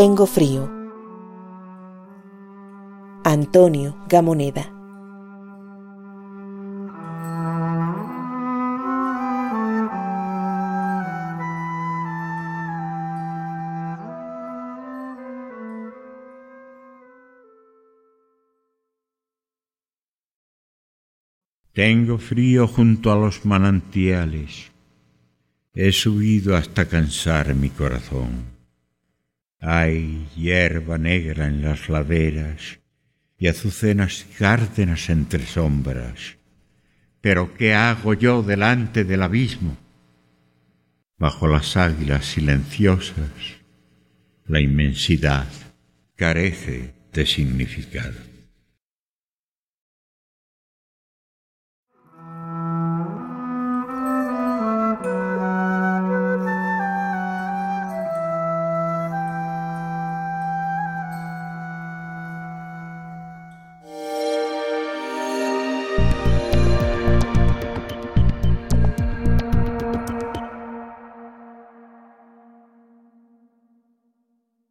Tengo frío. Antonio Gamoneda. Tengo frío junto a los manantiales. He subido hasta cansar mi corazón. Hay hierba negra en las laderas y azucenas cárdenas entre sombras. Pero ¿qué hago yo delante del abismo? Bajo las águilas silenciosas, la inmensidad carece de significado.